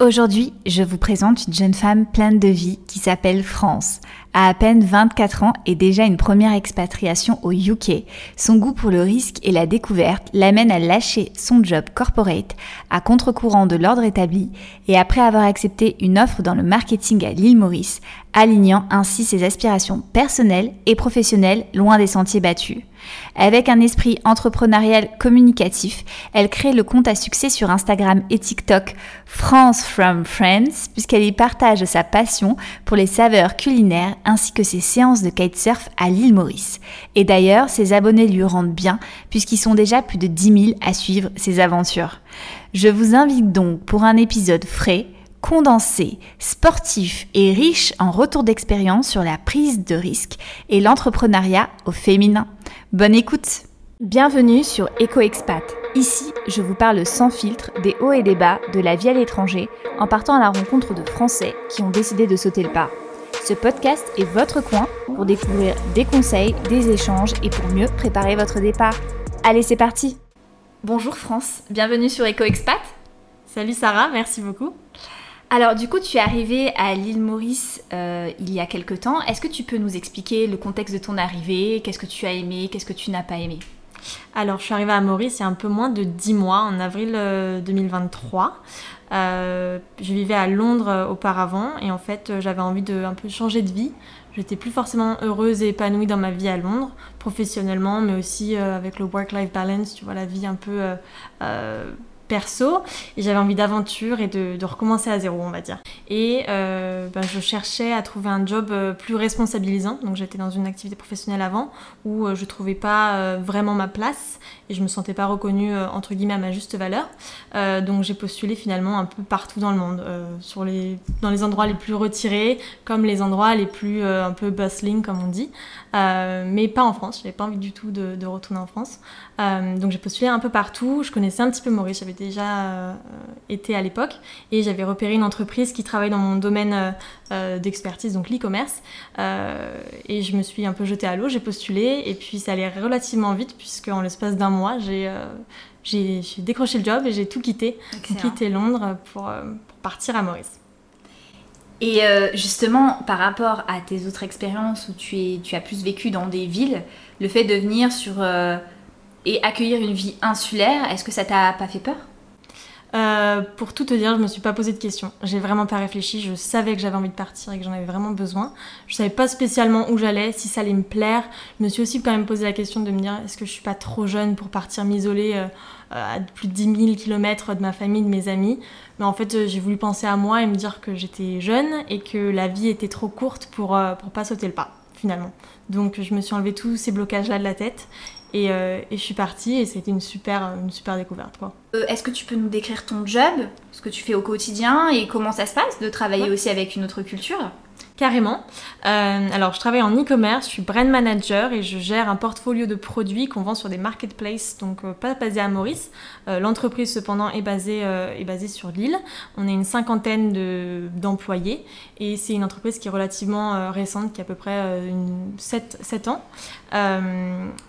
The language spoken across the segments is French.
Aujourd'hui, je vous présente une jeune femme pleine de vie qui s'appelle France. À à peine 24 ans et déjà une première expatriation au UK, son goût pour le risque et la découverte l'amène à lâcher son job corporate à contre-courant de l'ordre établi et après avoir accepté une offre dans le marketing à l'île Maurice, alignant ainsi ses aspirations personnelles et professionnelles loin des sentiers battus. Avec un esprit entrepreneurial communicatif, elle crée le compte à succès sur Instagram et TikTok France from Friends, puisqu'elle y partage sa passion pour les saveurs culinaires ainsi que ses séances de kitesurf à l'île Maurice. Et d'ailleurs, ses abonnés lui rendent bien, puisqu'ils sont déjà plus de 10 000 à suivre ses aventures. Je vous invite donc pour un épisode frais, condensé, sportif et riche en retours d'expérience sur la prise de risque et l'entrepreneuriat au féminin. Bonne écoute Bienvenue sur EcoExpat. Ici, je vous parle sans filtre des hauts et des bas de la vie à l'étranger en partant à la rencontre de Français qui ont décidé de sauter le pas. Ce podcast est votre coin pour découvrir des conseils, des échanges et pour mieux préparer votre départ. Allez, c'est parti Bonjour France, bienvenue sur EcoExpat. Salut Sarah, merci beaucoup. Alors du coup, tu es arrivée à l'île Maurice euh, il y a quelque temps. Est-ce que tu peux nous expliquer le contexte de ton arrivée? Qu'est-ce que tu as aimé? Qu'est-ce que tu n'as pas aimé? Alors je suis arrivée à Maurice il y a un peu moins de 10 mois, en avril 2023. Euh, euh, je vivais à Londres auparavant et en fait j'avais envie de un peu changer de vie. J'étais plus forcément heureuse et épanouie dans ma vie à Londres, professionnellement, mais aussi avec le work-life balance, tu vois, la vie un peu perso et j'avais envie d'aventure et de, recommencer à zéro on va dire. Et ben, je cherchais à trouver un job euh, plus responsabilisant. Donc j'étais dans une activité professionnelle avant où euh, je trouvais pas vraiment ma place et je me sentais pas reconnue entre guillemets à ma juste valeur. Donc j'ai postulé finalement un peu partout dans le monde dans les endroits les plus retirés comme les endroits les plus un peu bustling comme on dit. Mais pas en France. J'avais pas envie du tout de, de retourner en France. Donc j'ai postulé un peu partout. Je connaissais un petit peu Maurice. J'avais déjà euh, été à l'époque. Et j'avais repéré une entreprise qui travaille dans mon domaine euh, euh, d'expertise, donc l'e-commerce. et je me suis un peu jetée à l'eau, j'ai postulé. Et puis ça allait relativement vite puisque en l'espace d'un mois, j'ai j'ai décroché le job et j'ai tout quitté, quitté Londres pour, pour, partir à Maurice. Et justement, par rapport à tes autres expériences où tu, es, tu as plus vécu dans des villes, le fait de venir sur et accueillir une vie insulaire, est-ce que ça t'a pas fait peur? Euh, pour tout te dire, je me suis pas posé de questions. J'ai vraiment pas réfléchi. Je savais que j'avais envie de partir et que j'en avais vraiment besoin. Je savais pas spécialement où j'allais, si ça allait me plaire. Je me suis aussi quand même posé la question de me dire est-ce que je suis pas trop jeune pour partir m'isoler euh, à plus de 10 000 km de ma famille, de mes amis? Mais en fait, j'ai voulu penser à moi et me dire que j'étais jeune et que la vie était trop courte pour, euh, pas sauter le pas finalement. Donc je me suis enlevé tous ces blocages-là de la tête euh, et, je suis partie et c'était une super, une super découverte. Quoi. Euh, est-ce que tu peux nous décrire ton job, ce que tu fais au quotidien et comment ça se passe de travailler aussi avec une autre culture? Carrément. Euh, alors, je travaille en e-commerce, je suis brand manager et je gère un portfolio de produits qu'on vend sur des marketplaces, donc pas basé à Maurice. L'entreprise, cependant, est basée, est basée sur l'île. On est une cinquantaine d'employés et c'est une entreprise qui est relativement récente, qui a à peu près une 7, 7 ans.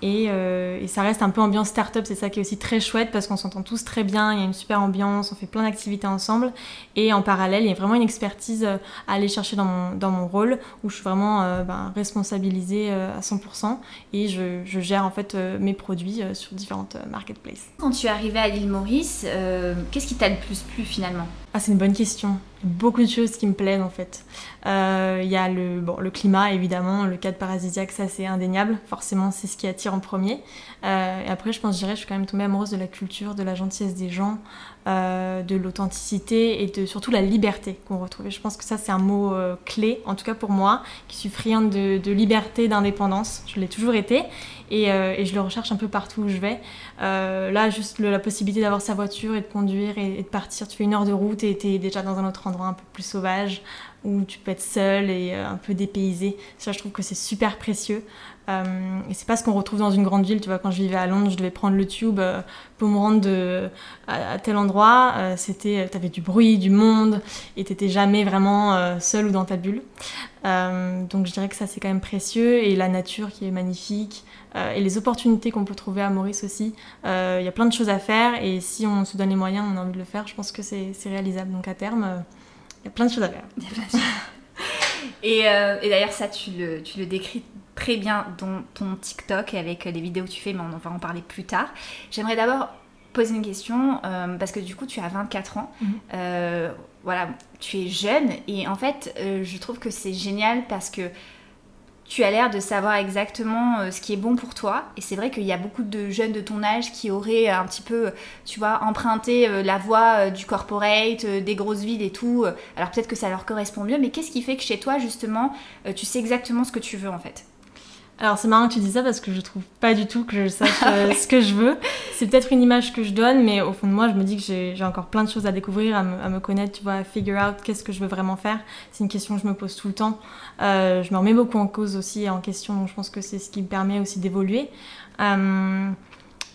et euh, ça reste un peu ambiance start-up, c'est ça qui est aussi très chouette parce qu'on s'entend tous très bien, il y a une super ambiance, on fait plein d'activités ensemble. Et en parallèle, il y a vraiment une expertise euh, à aller chercher dans mon, dans mon rôle où je suis vraiment euh, ben, responsabilisée à 100% et je, je, gère en fait mes produits sur différentes marketplaces. Quand tu es arrivée à l'île Maurice, qu'est-ce qui t'a le plus plu finalement? Ah, c'est une bonne question. Beaucoup de choses qui me plaisent en fait. Il y a le, bon, le climat évidemment, le cadre paradisiaque, ça c'est indéniable. Forcément, c'est ce qui attire en premier. Euh, et après, je pense, je dirais, je suis quand même tombée amoureuse de la culture, de la gentillesse des gens, euh, de l'authenticité et de surtout la liberté qu'on retrouve. Et je pense que ça, c'est un mot euh, clé, en tout cas pour moi, qui suis friande de, liberté, d'indépendance. Je l'ai toujours été et, et, je le recherche un peu partout où je vais. là, juste la possibilité d'avoir sa voiture et de conduire et, de partir. Tu fais une heure de route tu es déjà dans un autre endroit un peu plus sauvage. Où tu peux être seul et un peu dépaysé. Ça, je trouve que c'est super précieux. Euh, et c'est pas ce qu'on retrouve dans une grande ville. Tu vois, quand je vivais à Londres, je devais prendre le tube euh, pour me rendre à, tel endroit. Euh, c'était, t'avais du bruit, du monde, et t'étais jamais vraiment seul ou dans ta bulle. donc je dirais que ça c'est quand même précieux et la nature qui est magnifique et les opportunités qu'on peut trouver à Maurice aussi. Il y a plein de choses à faire et si on se donne les moyens, on a envie de le faire, je pense que c'est, réalisable. Donc à terme, il y a plein de choses à faire. et, et d'ailleurs ça tu le, tu le décris très bien dans ton TikTok avec les vidéos que tu fais, mais on va en parler plus tard. J'aimerais d'abord poser une question euh, parce que du coup tu as 24 ans. Mhm. Euh, voilà, tu es jeune et en fait euh, je trouve que c'est génial parce que tu as l'air de savoir exactement euh, ce qui est bon pour toi. Et c'est vrai qu'il y a beaucoup de jeunes de ton âge qui auraient un petit peu, tu vois, emprunté euh, la voie euh, du corporate, des grosses villes et tout. Alors peut-être que ça leur correspond mieux, mais qu'est-ce qui fait que chez toi, justement, tu sais exactement ce que tu veux en fait? Alors c'est marrant que tu dis ça parce que je trouve pas du tout que je sache euh, ce que je veux. C'est peut-être une image que je donne, mais au fond de moi, je me dis que j'ai encore plein de choses à découvrir, à me, connaître, tu vois, à figure out qu'est-ce que je veux vraiment faire. C'est une question que je me pose tout le temps. Euh, je me remets beaucoup en cause aussi et en question, donc je pense que c'est ce qui me permet aussi d'évoluer. Euh,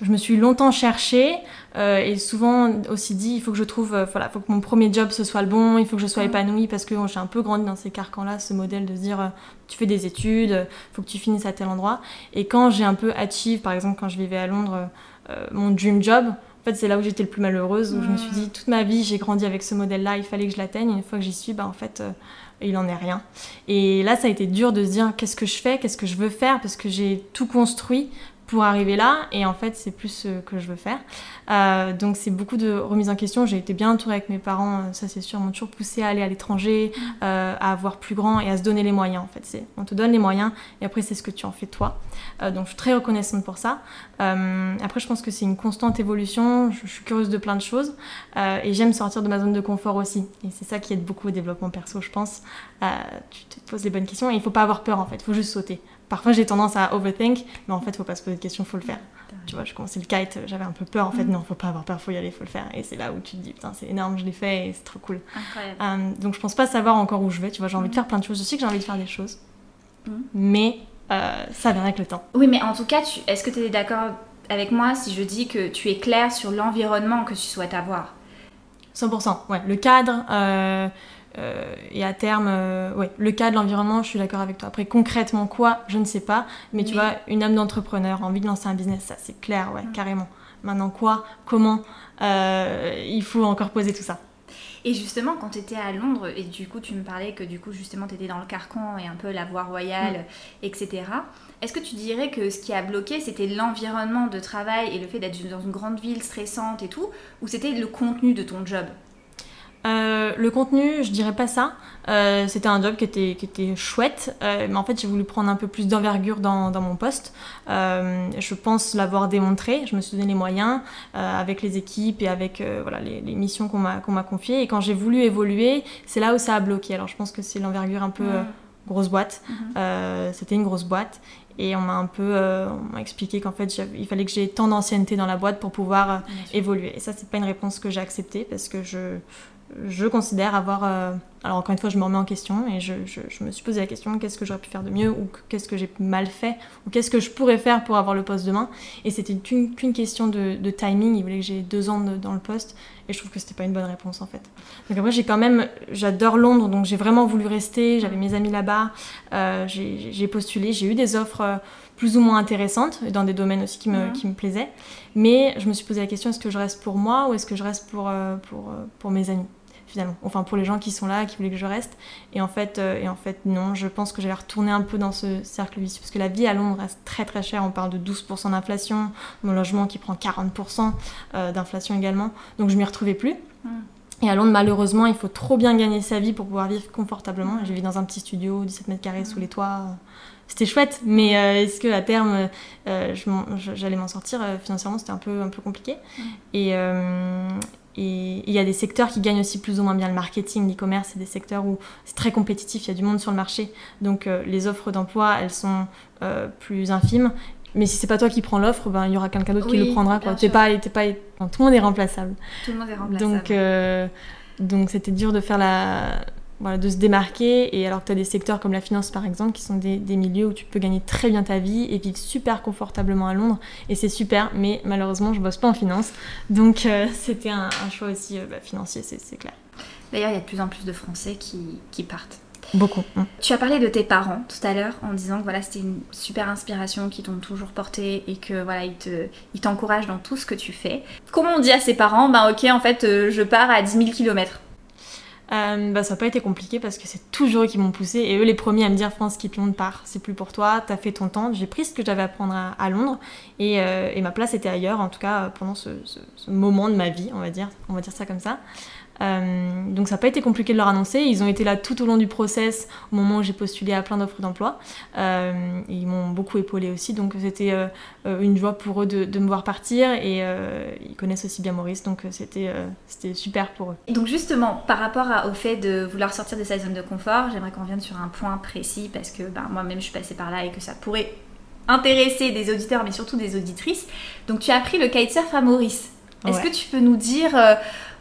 je me suis longtemps cherchée euh, et souvent aussi dit il faut que je trouve, euh, voilà, faut que mon premier job ce soit le bon, il faut que je sois mm. épanouie parce que j'ai un peu grandi dans ces carcans-là, ce modèle de se dire euh, tu fais des études, il faut que tu finisses à tel endroit. Et quand j'ai un peu achieve, par exemple quand je vivais à Londres, mon dream job, en fait c'est là où j'étais le plus malheureuse, où je me suis mm. dit toute ma vie j'ai grandi avec ce modèle-là, il fallait que je l'atteigne. Une fois que j'y suis, bah en fait il n'en est rien. Et là, ça a été dur de se dire qu'est-ce que je fais, qu'est-ce que je veux faire, parce que j'ai tout construit pour arriver là et en fait c'est plus ce que je veux faire. Euh, donc c'est beaucoup de remise en question. J'ai été bien entourée avec mes parents euh, ça c'est sûr m'ont toujours poussé à aller à l'étranger mm. euh, à avoir plus grand et à se donner les moyens en fait. C'est on te donne les moyens et après c'est ce que tu en fais toi. Donc je suis très reconnaissante pour ça. Après je pense que c'est une constante évolution. Je, suis curieuse de plein de choses et j'aime sortir de ma zone de confort aussi. Et c'est ça qui aide beaucoup au développement perso je pense. Tu te poses les bonnes questions et il faut pas avoir peur en fait. Il faut juste sauter Parfois, j'ai tendance à overthink, mais en fait, il faut pas se poser de questions, faut le faire. Tu vois, je commençais le kite, j'avais un peu peur. En fait, mm. non, faut pas avoir peur, faut y aller, faut le faire. Et c'est là où tu te dis, putain, c'est énorme, je l'ai fait et c'est trop cool. Euh, donc, je pense pas savoir encore où je vais. Tu vois, j'ai envie de mm. faire plein de choses. Je sais que j'ai envie de faire des choses, mm. mais euh, ça vient avec le temps. Oui, mais en tout cas, est-ce que tu es d'accord avec moi si je dis que tu es clair sur l'environnement que tu souhaites avoir? 100%, ouais. Le cadre, euh, euh, et à terme, euh, ouais, le cas de l'environnement, je suis d'accord avec toi. Après, concrètement, quoi, je ne sais pas. Mais, tu vois, une âme d'entrepreneur, envie de lancer un business, ça c'est clair, ouais, mm. carrément. Maintenant, quoi, comment, euh, il faut encore poser tout ça. Et justement, quand tu étais à Londres, et du coup, tu me parlais que du coup, justement, tu étais dans le carcan et un peu la voie royale, mm. etc. Est-ce que tu dirais que ce qui a bloqué, c'était l'environnement de travail et le fait d'être dans une grande ville stressante et tout, ou c'était le contenu de ton job? Euh, le contenu, je dirais pas ça. Euh, c'était un job qui était, qui était chouette, euh, mais en fait j'ai voulu prendre un peu plus d'envergure dans, dans, mon poste. je pense l'avoir démontré, je me suis donné les moyens avec les équipes et avec voilà, les, les, missions qu'on m'a, qu'on m'a confiées. Et quand j'ai voulu évoluer, c'est là où ça a bloqué. Alors je pense que c'est l'envergure un peu grosse boîte. Mhm. c'était une grosse boîte. Et on m'a un peu on m'a expliqué qu'en fait il fallait que j'ai tant d'ancienneté dans la boîte pour pouvoir évoluer. Et ça c'est pas une réponse que j'ai acceptée parce que je je considère avoir. Euh, alors, encore une fois, je me remets en question et je, me suis posé la question qu'est-ce que j'aurais pu faire de mieux ou qu'est-ce que j'ai mal fait ou qu'est-ce que je pourrais faire pour avoir le poste demain? Et c'était qu'une question de, timing. Il voulait que j'ai deux ans dans le poste et je trouve que c'était pas une bonne réponse en fait. Donc, après, j'ai quand même. J'adore Londres donc j'ai vraiment voulu rester. J'avais mes amis là-bas. Euh, j'ai postulé. J'ai eu des offres euh, plus ou moins intéressantes dans des domaines aussi qui me, qui me plaisaient. Mais je me suis posé la question est-ce que je reste pour moi ou est-ce que je reste pour, pour, pour mes amis? Finalement. Enfin, pour les gens qui sont là, qui voulaient que je reste. Et en fait, euh, et en fait non, je pense que j'allais retourner un peu dans ce cercle vicieux. Parce que la vie à Londres reste très très chère. On parle de 12% d'inflation. Mon logement qui prend 40% euh, d'inflation également. Donc je m'y retrouvais plus. Hmm. Et à Londres, malheureusement, il faut trop bien gagner sa vie pour pouvoir vivre confortablement. J'ai vécu dans un petit studio, 17 mètres carrés sous les toits. C'était chouette, mais euh, est-ce que à terme, j'allais m'en sortir Financièrement, c'était un peu, un peu compliqué. Et, et il y a des secteurs qui gagnent aussi plus ou moins bien le marketing, l'e-commerce, c'est des secteurs où c'est très compétitif, il y a du monde sur le marché. Donc euh, les offres d'emploi, elles sont euh, plus infimes. Mais si c'est pas toi qui prends l'offre, ben, il y aura quelqu'un d'autre qui le prendra. Quoi. pas, pas, tout le monde est remplaçable. Tout le monde est remplaçable. Donc, euh, donc c'était dur de faire la, voilà, de se démarquer. Et alors que tu as des secteurs comme la finance par exemple, qui sont des, des, milieux où tu peux gagner très bien ta vie et vivre super confortablement à Londres. Et c'est super, mais malheureusement, je bosse pas en finance. Donc euh, c'était un, un, choix aussi bah, financier, c'est clair. D'ailleurs, il y a de plus en plus de Français qui, qui partent. Beaucoup. Hein. Tu as parlé de tes parents tout à l'heure en disant que voilà, c'était une super inspiration qui t'ont toujours porté et que voilà, ils, te, ils t'encouragent dans tout ce que tu fais. Comment on dit à ses parents Ben ok, en fait, euh, je pars à 10 000 km euh, bah, ça n'a pas été compliqué parce que c'est toujours eux qui m'ont poussé et eux les premiers à me dire France quitte Londres part c'est plus pour toi t'as fait ton temps. J'ai pris ce que j'avais à apprendre à, Londres et, euh, et, ma place était ailleurs en tout cas pendant ce, moment de ma vie on va dire ça comme ça euh, donc ça n'a pas été compliqué de leur annoncer. Ils ont été là tout au long du process, au moment où j'ai postulé à plein d'offres d'emploi. Euh, ils m'ont beaucoup épaulé aussi, donc c'était euh, une joie pour eux de, me voir partir et ils connaissent aussi bien Maurice, donc c'était c'était super pour eux. Donc justement, par rapport au fait de vouloir sortir de sa zone de confort, j'aimerais qu'on vienne sur un point précis parce que ben, moi-même je suis passée par là et que ça pourrait intéresser des auditeurs mais surtout des auditrices. Donc tu as appris le kitesurf à Maurice. Est-ce que tu peux nous dire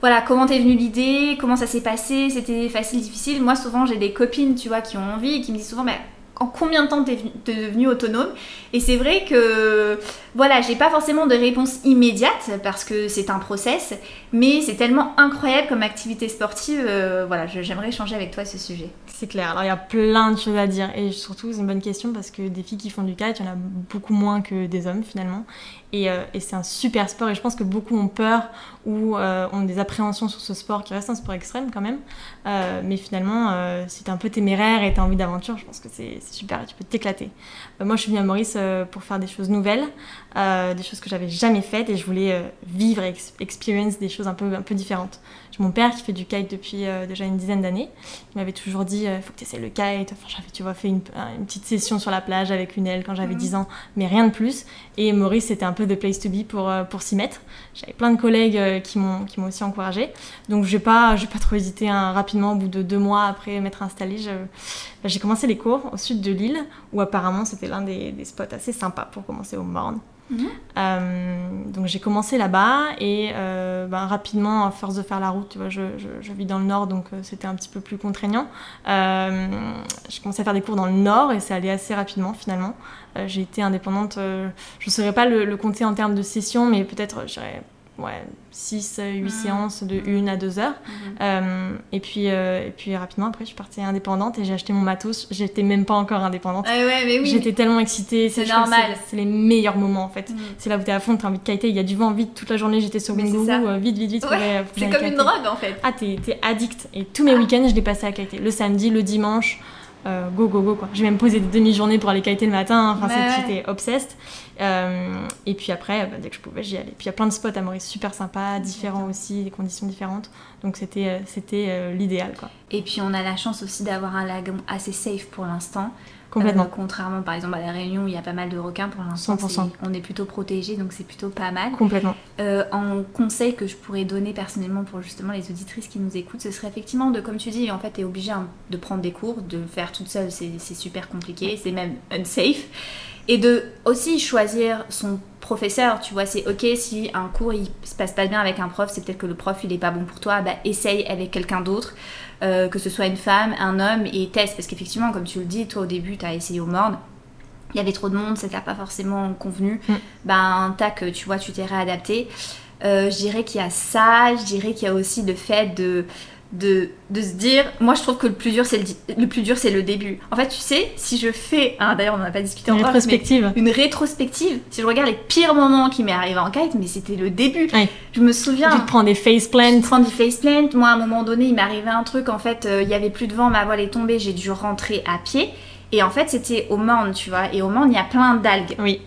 voilà, comment t'es venue l'idée, comment ça s'est passé, c'était facile, difficile. Moi, souvent, j'ai des copines, tu vois, qui ont envie et qui me disent souvent, mais en combien de temps t'es devenue autonome? Et c'est vrai que, voilà, j'ai pas forcément de réponse immédiate parce que c'est un process, mais c'est tellement incroyable comme activité sportive. Euh, voilà, j'aimerais échanger avec toi ce sujet. C'est clair. Alors, il y a plein de choses à dire et surtout, c'est une bonne question parce que des filles qui font du kite, il y en a beaucoup moins que des hommes finalement. Euh, et, c'est un super sport et je pense que beaucoup ont peur ou euh, ont des appréhensions sur ce sport qui reste un sport extrême quand même. Euh, mais finalement, si t'es un peu téméraire et t'as envie d'aventure, je pense que c'est super tu peux t'éclater. moi, je suis venue à Maurice pour faire des choses nouvelles, des choses que j'avais jamais faites et je voulais vivre et experience des choses un peu, un peu différentes. J'ai mon père qui fait du kite depuis déjà une dizaine d'années. Il m'avait toujours dit, il faut que tu essaies le kite. Enfin, j'avais, tu vois, fait une, petite session sur la plage avec une aile quand j'avais 10 mmh. ans, mais rien de plus. Et Maurice, c'était un peu de place to be pour, euh, pour s'y mettre. J'avais plein de collègues euh, qui m'ont aussi encouragé. Donc j'ai pas, pas trop hésité hein, rapidement, au bout de deux mois après m'être installée. Bah, j'ai commencé les cours au sud de l'île, où apparemment c'était l'un des, des, spots assez sympas pour commencer au Morne. Euh, donc j'ai commencé là-bas et euh, ben, rapidement, à force de faire la route, tu vois, je, vis dans le nord donc euh, c'était un petit peu plus contraignant. j'ai commencé à faire des cours dans le nord et ça allait assez rapidement finalement. j'ai été indépendante, je ne saurais pas le, le, compter en termes de sessions, mais peut-être, je dirais, ouais, 6, 8 mmh. séances de 1 à 2 heures. Mmh. Euh, et, puis, euh, et puis rapidement, après, je suis partie indépendante et j'ai acheté mon matos. J'étais même pas encore indépendante. Ah ouais, mais oui. J'étais tellement excitée. C'est normal. C'est les meilleurs moments en fait. Mmh. C'est là où t'es à fond, t'as envie de kiter. Il y a du vent vite toute la journée. J'étais sur Wingo. Euh, vite, vite, vite. c'est comme une drogue en fait. Ah, t'es addict. Et tous mes week-ends, je les passais à kiter. Le samedi, le dimanche. Euh, go go go quoi. J'ai même posé des demi-journées pour aller kiter le matin, enfin j'étais obsessed. Euh, et puis après, bah, dès que je pouvais, j'y allais. Puis il y a plein de spots à Maurice super sympas, différents aussi, des conditions différentes. Donc c'était euh, c'était l'idéal quoi. Et puis on a la chance aussi d'avoir un lagon assez safe pour l'instant. Complètement. contrairement par exemple à la Réunion où il y a pas mal de requins pour l'instant. On est plutôt protégé donc c'est plutôt pas mal. Complètement. Euh, un conseil que je pourrais donner personnellement pour justement les auditrices qui nous écoutent, ce serait effectivement de, comme tu dis, en fait, tu es obligé hein, de prendre des cours, de faire toute seule, c'est super compliqué, c'est même unsafe. Et de aussi choisir son professeur, tu vois, c'est ok si un cours il se passe pas bien avec un prof, c'est peut-être que le prof il est pas bon pour toi, bah essaye avec quelqu'un d'autre. Euh, que ce soit une femme, un homme, et teste. Parce qu'effectivement, comme tu le dis, toi au début, tu as essayé au morne. Il y avait trop de monde, ça t'a pas forcément convenu. Mm. Ben, tac, tu vois, tu t'es réadapté. Euh, je dirais qu'il y a ça, je dirais qu'il y a aussi le fait de de, de, se dire, moi je trouve que le plus dur c'est le, le, plus dur c'est le début. En fait, tu sais, si je fais, hein, d'ailleurs on n'en a pas discuté une rétrospective, une rétrospective, si je regarde les pires moments qui m'est arrivé en kite, mais c'était le début. Je me souviens. Tu te prends des faceplants. Tu prends des faceplants. Moi, à un moment donné, il m'est arrivé un truc. En fait, euh, il y avait plus de vent, ma voile est tombée, j'ai dû rentrer à pied. Et en fait, c'était au Morne, tu vois. Et au Morne, il y a plein d'algues. Oui.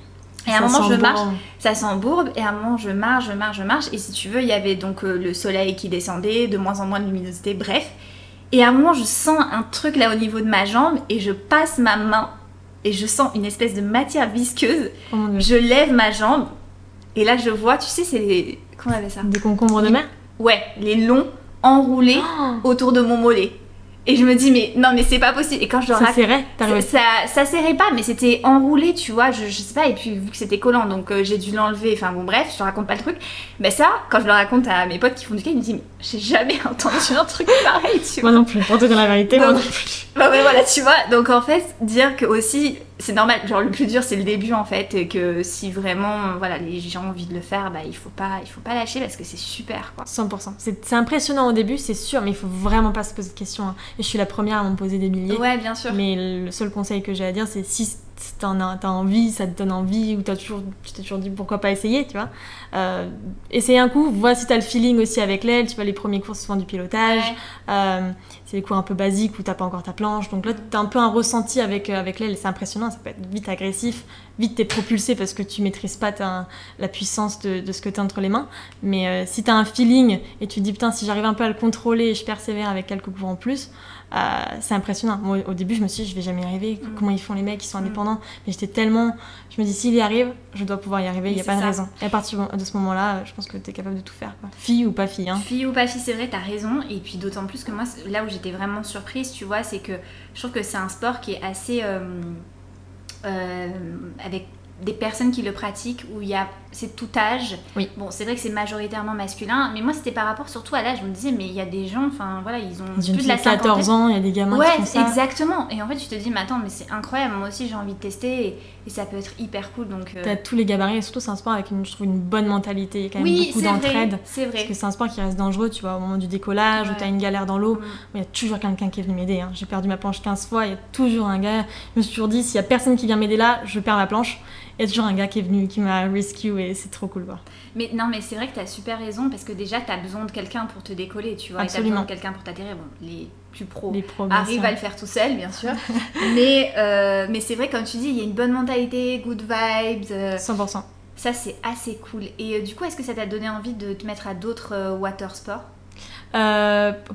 Et à un moment, je marche, ça s'embourbe, et à un moment, je marche, je marche, je marche, et si tu veux, il y avait donc euh, le soleil qui descendait, de moins en moins de luminosité, bref. Et à un moment, je sens un truc là au niveau de ma jambe, et je passe ma main, et je sens une espèce de matière visqueuse. Oh je lève ma jambe, et là, je vois, tu sais, c'est les. Comment on appelle ça? Des concombres de mer? Ouais, les longs enroulés oh autour de mon mollet. Et je me dis, mais non, mais c'est pas possible. Et quand je le Ça serrait, ça, ça serrait pas, mais c'était enroulé, tu vois, je, je, sais pas. Et puis, vu que c'était collant, donc euh, j'ai dû l'enlever. Enfin, bon, bref, je te raconte pas le truc. Mais ça, quand je le raconte à mes potes qui font du skate, ils me disent, mais j'ai jamais entendu un truc pareil, tu vois. Moi non plus, pour te dire la vérité, moi non plus. Bah ouais, voilà, tu vois. Donc en fait, dire que aussi, c'est normal, genre le plus dur c'est le début en fait, et que si vraiment, voilà, les gens ont envie de le faire, bah il faut pas, il faut pas lâcher parce que c'est super, quoi. 100%. C'est impressionnant au début, c'est sûr, mais il faut vraiment pas se poser de questions. Hein. Et je suis la première à m'en poser des milliers. Ouais, bien sûr. Mais le seul conseil que j'ai à dire, c'est si t'en as, as, envie, ça te donne envie, ou as toujours, tu t'es toujours dit pourquoi pas essayer, tu vois. Euh, essaye un coup, vois si t'as le feeling aussi avec l'aile, tu vois, les premiers cours, souvent du pilotage. Euh, c'est des cours un peu basiques où t'as pas encore ta planche. Donc là, t'as un peu un ressenti avec, euh, avec l'aile, c'est impressionnant, ça peut être vite agressif, vite t'es propulsé parce que tu maîtrises pas la puissance de, de ce que t'as entre les mains. Mais si t'as un feeling et tu te dis, putain, si j'arrive un peu à le contrôler et je persévère avec quelques cours en plus, euh, c'est impressionnant. Moi, au début, je me suis dit, je vais jamais y arriver. Mm. Comment ils font les mecs? Qui sont mm. indépendants Mais j'étais tellement. Je me dis, s'il y arrive, je dois pouvoir y arriver. Il n'y a pas de raison. Et à partir de ce moment-là, je pense que tu es capable de tout faire. Fille ou pas fille. Hein. Fille ou pas fille, c'est vrai, tu as raison. Et puis d'autant plus que moi, là où j'étais vraiment surprise, tu vois, c'est que je trouve que c'est un sport qui est assez. Euh, euh, avec des personnes qui le pratiquent où il y a c'est tout âge. Oui. Bon, c'est vrai que c'est majoritairement masculin, mais moi c'était par rapport surtout à l'âge. Je me disais mais il y a des gens, enfin voilà, ils ont plus de la 14 ans, il y a des gamins ouais, qui font ça. exactement. Et en fait, tu te dis mais attends, mais c'est incroyable. Moi aussi j'ai envie de tester et, ça peut être hyper cool. Donc euh... t'as tous les gabarits et surtout c'est un sport avec une je trouve une bonne mentalité, quand même beaucoup d'entraide. C'est vrai. Parce que c'est un sport qui reste dangereux, tu vois, au moment du décollage où t'as une galère dans l'eau, mm. il y a toujours quelqu'un qui est venu m'aider. Hein. J'ai perdu ma planche 15 fois, il y a toujours un gars. Je me suis toujours dit s'il y a personne qui vient m'aider là, je perds ma planche il y a toujours un gars qui est venu, qui m'a rescue et c'est trop cool. Quoi. Mais non, mais c'est vrai que tu as super raison parce que déjà, tu as besoin de quelqu'un pour te décoller, tu vois. Absolument. tu as besoin de quelqu'un pour t'atterrir. Bon, les plus pros, les arrivent à le faire tout seul, bien sûr. mais euh, mais c'est vrai, comme tu dis, il y a une bonne mentalité, good vibes. 100%. Euh, ça, c'est assez cool. Et euh, du coup, est-ce que ça t'a donné envie de te mettre à d'autres water sports?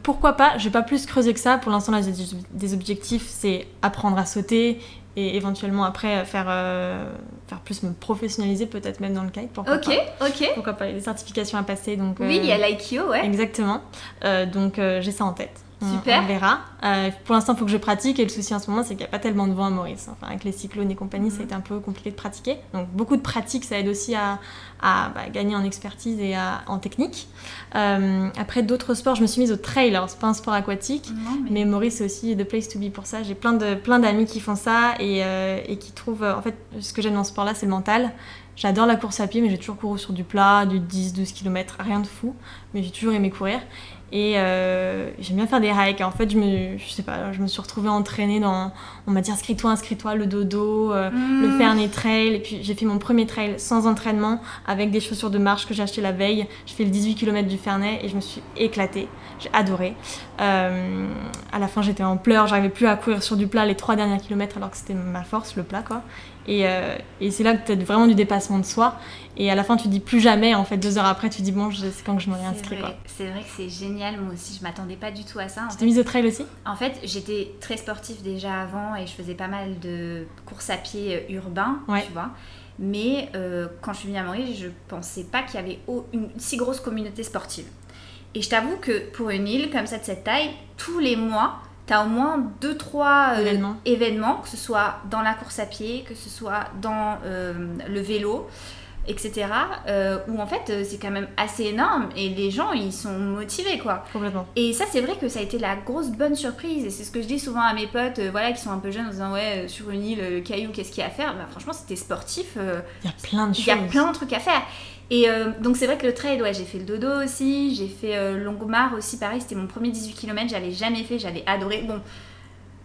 Pourquoi pas? Je vais pas plus creuser que ça. Pour l'instant, là, j'ai des objectifs, c'est apprendre à sauter et éventuellement après faire, euh, faire plus me professionnaliser peut-être même dans le kite pourquoi ok ok. Pourquoi pas il y a des certifications à passer donc oui il y a euh, l'IKO ouais. exactement. Euh, donc j'ai ça en tête Super. On, verra. Euh, pour l'instant, il faut que je pratique. Et le souci en ce moment, c'est qu'il n'y a pas tellement de vent à Maurice. Enfin, avec les cyclones et compagnie, ça a mhm. été un peu compliqué de pratiquer. Donc, beaucoup de pratique, ça aide aussi à, à bah, gagner en expertise et en technique. Euh, après, d'autres sports, je me suis mise au trail. Alors, c'est pas un sport aquatique, mais... Maurice, c'est aussi the place to be pour ça. J'ai plein d'amis plein qui font ça et, euh, et qui trouvent. en fait, ce que j'aime dans ce sport-là, c'est le mental. J'adore la course à pied, mais j'ai toujours couru sur du plat, du 10-12 km, rien de fou. Mais j'ai toujours aimé courir. Et euh, j'aime bien faire des hikes. En fait, je me, je sais pas, je me suis retrouvée entraînée dans. On m'a dit inscris-toi, inscris-toi, le dodo, euh, le mmh. Fernet Trail. Et puis j'ai fait mon premier trail sans entraînement avec des chaussures de marche que j'ai achetées la veille. J'ai fait le 18 km du Fernet et je me suis éclatée. J'ai adoré. Euh, à la fin, j'étais en pleurs. J'arrivais plus à courir sur du plat les trois derniers kilomètres alors que c'était ma force, le plat, quoi. Et, euh, et c'est là que tu as vraiment du dépassement de soi. Et à la fin, tu dis plus jamais. En fait, deux heures après, tu dis bon, c'est quand que je me réinscris. C'est vrai que c'est génial. Moi aussi, je m'attendais pas du tout à ça. Tu t'es mise au trail aussi? En fait, j'étais très sportive déjà avant et je faisais pas mal de courses à pied euh, urbains, tu vois. Mais euh, quand je suis venue à Maurice, je pensais pas qu'il y avait une si grosse communauté sportive. Et je t'avoue que pour une île comme ça de cette taille, tous les mois, tu as au moins 2-3 euh, événements. que ce soit dans la course à pied, que ce soit dans euh, le vélo, etc. Euh, où en fait c'est quand même assez énorme et les gens ils sont motivés quoi. Complètement. Et ça c'est vrai que ça a été la grosse bonne surprise et c'est ce que je dis souvent à mes potes voilà qui sont un peu jeunes en disant ouais sur une île caillou qu'est-ce qu'il y a à faire? Bah, Franchement c'était sportif. Il y a plein de choses. Il y a plein de trucs à faire. Et euh, donc c'est vrai que le trail, ouais, j'ai fait le dodo aussi, j'ai fait euh, aussi, pareil, c'était mon premier 18 km, j'avais jamais fait, j'avais adoré. Bon,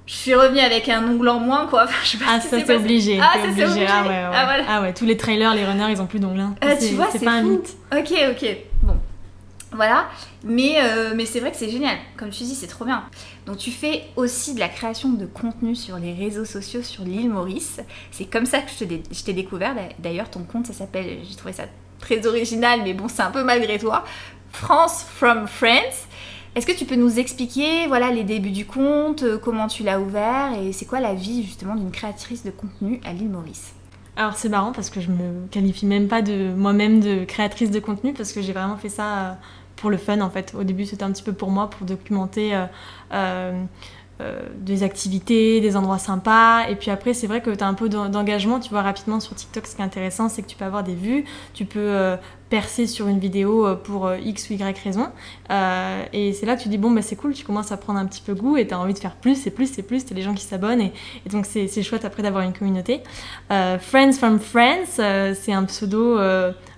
je suis revenue avec un ongle en moins, quoi. ah, ça c'est obligé. Ah, ça c'est obligé. Ah ouais, Ah, voilà. ah ouais, tous les trailers, les runners, ils ont plus d'ongles. Hein. Ah, tu vois, c'est pas un mythe. Ok, ok. Bon. Voilà, mais, euh, mais c'est vrai que c'est génial. Comme tu dis, c'est trop bien. Donc tu fais aussi de la création de contenu sur les réseaux sociaux sur l'île Maurice. C'est comme ça que je t'ai découvert. D'ailleurs, ton compte, ça s'appelle, j'ai trouvé ça très original, mais bon, c'est un peu malgré toi. France from France. Est-ce que tu peux nous expliquer voilà, les débuts du compte, euh, comment tu l'as ouvert et c'est quoi la vie justement d'une créatrice de contenu à l'île Maurice? Alors c'est marrant parce que je me qualifie même pas de moi-même de créatrice de contenu parce que j'ai vraiment fait ça euh, pour le fun en fait. Au début c'était un petit peu pour moi, pour documenter euh, des activités, des endroits sympas. Et puis après, c'est vrai que tu as un peu d'engagement. Tu vois, rapidement sur TikTok, ce qui est intéressant, c'est que tu peux avoir des vues. Tu peux percer sur une vidéo pour X ou Y raison. et c'est là que tu dis, bon, bah, c'est cool, tu commences à prendre un petit peu goût et tu as envie de faire plus et plus et plus. Tu as les gens qui s'abonnent. Et, et, donc, c'est chouette après d'avoir une communauté. Friends from Friends, c'est un pseudo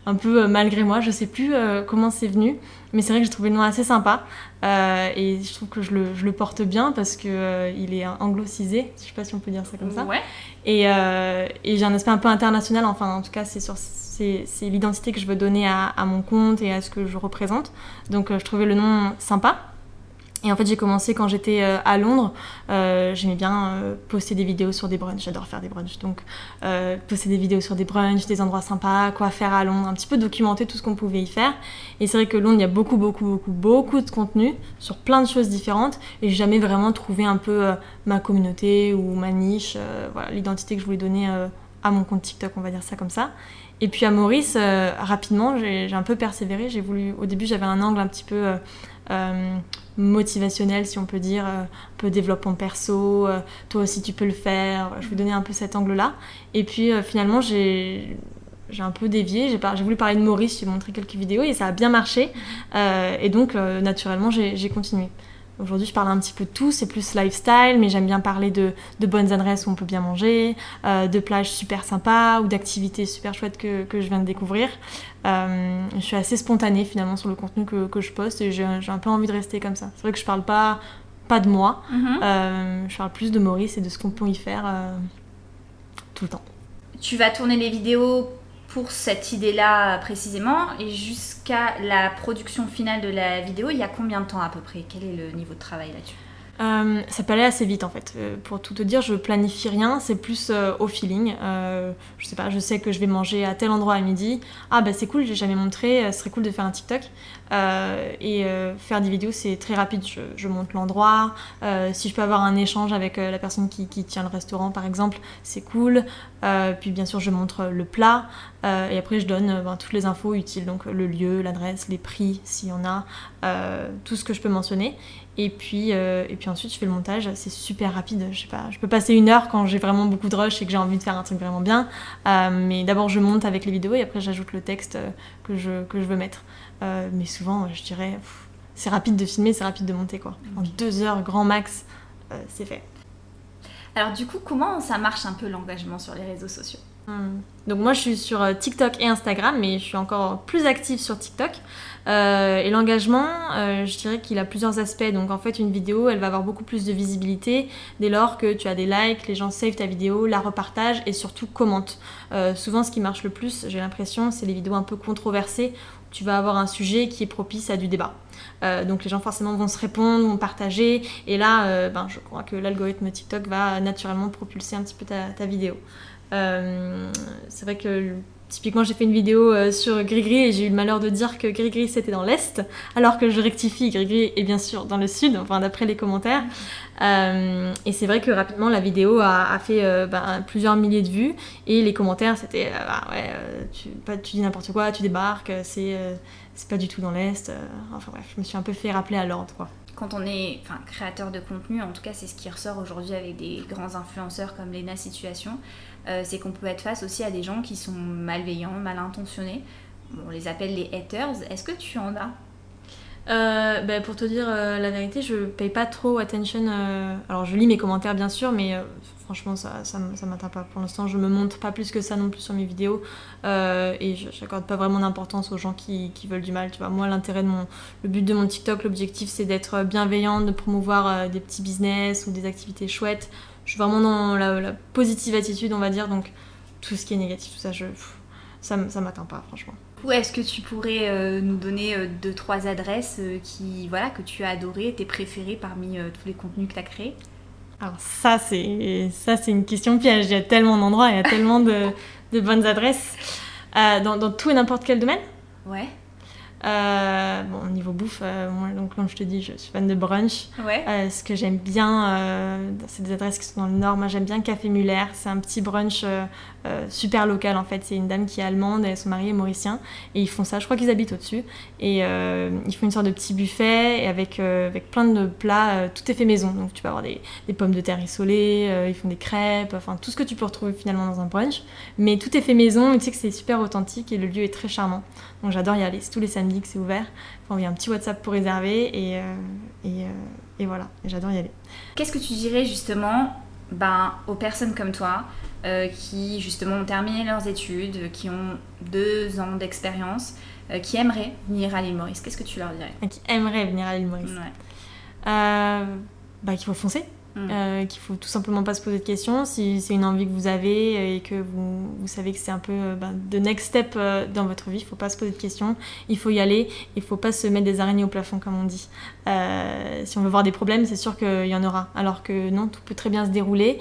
un peu euh, malgré moi. Je sais plus euh, comment c'est venu, mais c'est vrai que j'ai trouvé le nom assez sympa. Euh, et je trouve que je le, je le porte bien parce qu'il il est anglicisé, je sais pas si on peut dire ça comme ça. Ouais. Et, et j'ai un aspect un peu international, enfin en tout cas c'est sur c'est l'identité que je veux donner à, à, mon compte et à ce que je représente. Donc je trouvais le nom sympa. Et en fait, j'ai commencé quand j'étais euh, à Londres. Euh, j'aimais bien euh, poster des vidéos sur des brunchs. J'adore faire des brunchs. Donc, poster des vidéos sur des brunchs, des endroits sympas, quoi faire à Londres, un petit peu documenter tout ce qu'on pouvait y faire. Et c'est vrai que Londres, il y a beaucoup, beaucoup, beaucoup, beaucoup de contenu sur plein de choses différentes. Et j'ai jamais vraiment trouvé un peu ma communauté ou ma niche, l'identité que je voulais donner à mon compte TikTok, on va dire ça comme ça. Et puis à Maurice, rapidement, j'ai un peu persévéré. J'ai voulu, au début, j'avais un angle un petit peu motivationnel, si on peut dire, euh, un peu développement perso, euh, toi aussi tu peux le faire. Je vais donner un peu cet angle-là. Et puis euh, finalement, j'ai j'ai un peu dévié, j'ai voulu parler de Maurice, j'ai montré quelques vidéos et ça a bien marché. et donc, naturellement, j'ai continué. Aujourd'hui, je parle un petit peu de tout, c'est plus lifestyle, mais j'aime bien parler de, de, bonnes adresses où on peut bien manger, euh, de plages super sympas ou d'activités super chouettes que, que, je viens de découvrir. Euh, je suis assez spontanée finalement sur le contenu que, que je poste et j'ai un peu envie de rester comme ça. C'est vrai que je parle pas, pas de moi, mm-hmm. euh, je parle plus de Maurice et de ce qu'on peut y faire tout le temps. Tu vas tourner les vidéos pour cette idée-là précisément et jusqu'à la production finale de la vidéo, il y a combien de temps à peu près? Quel est le niveau de travail là-dessus? Euh, ça peut aller assez vite en fait. Euh, pour tout te dire, je planifie rien, c'est plus euh, au feeling. je sais pas, je sais que je vais manger à tel endroit à midi. Ah bah c'est cool, j'ai jamais montré, ce serait cool de faire un TikTok. et faire des vidéos, c'est très rapide. Je, monte l'endroit. si je peux avoir un échange avec la personne qui, tient le restaurant par exemple, c'est cool. puis bien sûr, je montre le plat. et après, je donne ben, toutes les infos utiles, donc le lieu, l'adresse, les prix, s'il y en a, tout ce que je peux mentionner. Et puis, euh, et puis ensuite, je fais le montage. C'est super rapide. Je sais pas, je peux passer une heure quand j'ai vraiment beaucoup de rush et que j'ai envie de faire un truc vraiment bien. Euh, mais d'abord, je monte avec les vidéos et après, j'ajoute le texte euh, que je, que je veux mettre. mais souvent, je dirais, c'est rapide de filmer, c'est rapide de monter. quoi. En deux heures, grand max, c'est fait. Alors du coup, comment ça marche un peu l'engagement sur les réseaux sociaux? Hmm. Donc moi je suis sur TikTok et Instagram, mais je suis encore plus active sur TikTok. Euh, et l'engagement, euh, je dirais qu'il a plusieurs aspects. Donc en fait, une vidéo, elle va avoir beaucoup plus de visibilité dès lors que tu as des likes, les gens savent ta vidéo, la repartagent et surtout commentent. Euh, souvent, ce qui marche le plus, j'ai l'impression, c'est les vidéos un peu controversées. Où tu vas avoir un sujet qui est propice à du débat. donc les gens forcément vont se répondre, vont partager. Et là, ben, je crois que l'algorithme TikTok va naturellement propulser un petit peu ta vidéo. C'est vrai que Typiquement, j'ai fait une vidéo euh, sur Grigri et j'ai eu le malheur de dire que Grigri c'était dans l'Est, alors que je rectifie, Grigri est bien sûr dans le Sud, enfin d'après les commentaires. Euh, et c'est vrai que rapidement, la vidéo a, fait euh, bah, plusieurs milliers de vues et les commentaires c'était bah, ouais, tu, dis n'importe quoi, tu débarques, c'est pas du tout dans l'Est. enfin bref, je me suis un peu fait rappeler à l'ordre quoi quand on est créateur de contenu, en tout cas c'est ce qui ressort aujourd'hui avec des grands influenceurs comme Lena Situation, euh, c'est qu'on peut être face aussi à des gens qui sont malveillants, mal intentionnés. on les appelle les haters. Est-ce que tu en as? Euh, bah, pour te dire euh, la vérité, je paye pas trop attention. alors, je lis mes commentaires bien sûr, mais franchement, ça, ça, m'atteint pas. Pour l'instant, je me montre pas plus que ça non plus sur mes vidéos et j'accorde pas vraiment d'importance aux gens qui, qui, veulent du mal. Tu vois, moi, l'intérêt de mon, le but de mon TikTok, l'objectif, c'est d'être bienveillant, de promouvoir des petits business ou des activités chouettes je suis vraiment dans la, positive attitude, on va dire. Donc, tout ce qui est négatif, tout ça, je, ça, ça m'atteint pas, franchement. Ou est-ce que tu pourrais euh, nous donner euh, deux, trois adresses euh, qui, voilà, que tu as adorées, tes préférées parmi tous les contenus que tu as créés? Alors, ça, c'est, ça, c'est une question piège. Il y a tellement d'endroits, il y a tellement de, de bonnes adresses. dans, dans, tout et n'importe quel domaine? Ouais. Euh, bon, au niveau bouffe, euh, moi, donc, comme je te dis, je suis fan de brunch. Ouais. Euh, ce que j'aime bien, c'est des adresses qui sont dans le nord. Moi, j'aime bien Café Muller. C'est un petit brunch super local en fait. C'est une dame qui est allemande et son mari est mauricien. Et ils font ça, je crois qu'ils habitent au-dessus. Et ils font une sorte de petit buffet et avec, avec plein de plats. tout est fait maison. Donc tu peux avoir des, des pommes de terre rissolées, euh, ils font des crêpes, enfin tout ce que tu peux retrouver finalement dans un brunch. Mais tout est fait maison et tu sais que c'est super authentique et le lieu est très charmant. Donc j'adore y aller. C'est tous les samedis que c'est ouvert. Faut envoyer un petit WhatsApp pour réserver et, euh, et, euh, et voilà. J'adore y aller. Qu'est-ce que tu dirais justement ben, aux personnes comme toi euh, qui justement ont terminé leurs études, qui ont deux ans d'expérience, euh, qui aimeraient venir à l'île Maurice? Qu'est-ce que tu leur dirais? Qui aimeraient venir à l'île Maurice? Ouais. Euh, bah, qu'il faut foncer. Mm. Euh, qu'il faut tout simplement pas se poser de questions. Si c'est une envie que vous avez et que vous, savez que c'est un peu euh, ben, de next step euh, dans votre vie, il faut pas se poser de questions. Il faut y aller. Il faut pas se mettre des araignées au plafond, comme on dit. Euh, si on veut voir des problèmes, c'est sûr qu'il y en aura. Alors que non, tout peut très bien se dérouler.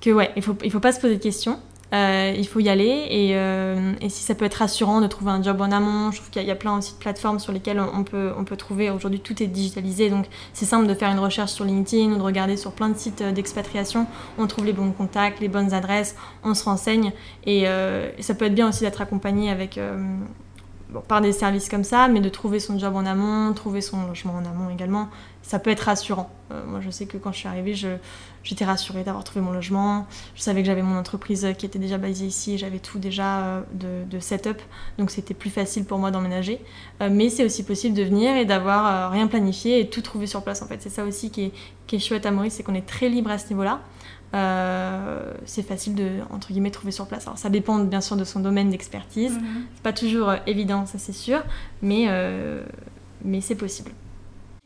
Que ouais, il faut, il faut pas se poser de questions. Euh, il faut y aller et, euh, et si ça peut être rassurant de trouver un job en amont, je trouve qu'il y, a- plein aussi de plateformes sur lesquelles on peut, on peut trouver. Aujourd'hui, tout est digitalisé, donc c'est simple de faire une recherche sur LinkedIn ou de regarder sur plein de sites euh, d'expatriation. On trouve les bons contacts, les bonnes adresses, on se renseigne et ça peut être bien aussi d'être accompagné avec. Par des services comme ça, mais de trouver son job en amont, trouver son logement en amont également, ça peut être rassurant. Euh, moi, je sais que quand je suis arrivée, j'étais rassurée d'avoir trouvé mon logement. Je savais que j'avais mon entreprise qui était déjà basée ici, j'avais tout déjà euh, de, setup, donc c'était plus facile pour moi d'emménager. Euh, mais c'est aussi possible de venir et d'avoir rien planifié et tout trouver sur place. En fait, c'est ça aussi qui est, qui est chouette à Maurice, c'est qu'on est très libre à ce niveau-là. Euh, c'est facile de entre guillemets trouver sur place. Alors ça dépend bien sûr de son domaine d'expertise. Mhm. C'est pas toujours euh, évident, ça c'est sûr, mais, euh, mais c'est possible.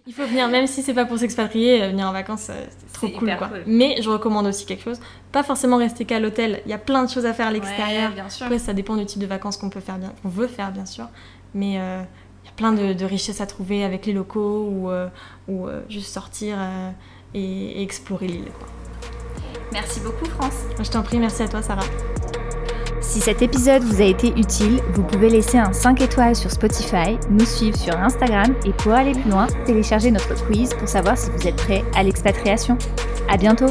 Il faut venir, même si c'est pas pour s'expatrier, venir en vacances, c'est trop cool, quoi. cool. Mais je recommande aussi quelque chose, pas forcément rester qu'à l'hôtel. Il y a plein de choses à faire à l'extérieur. Ouais, bien sûr. Après, ça dépend du type de vacances qu'on peut faire bien, qu'on veut faire bien sûr, mais euh, il y a plein de, de richesses à trouver avec les locaux ou, euh, ou euh, juste sortir et, et explorer l'île. Merci beaucoup, France. Je t'en prie, merci à toi, Sarah. Si cet épisode vous a été utile, vous pouvez laisser un 5 étoiles sur Spotify, nous suivre sur Instagram et pour aller plus loin, télécharger notre quiz pour savoir si vous êtes prêt à l'expatriation. À bientôt!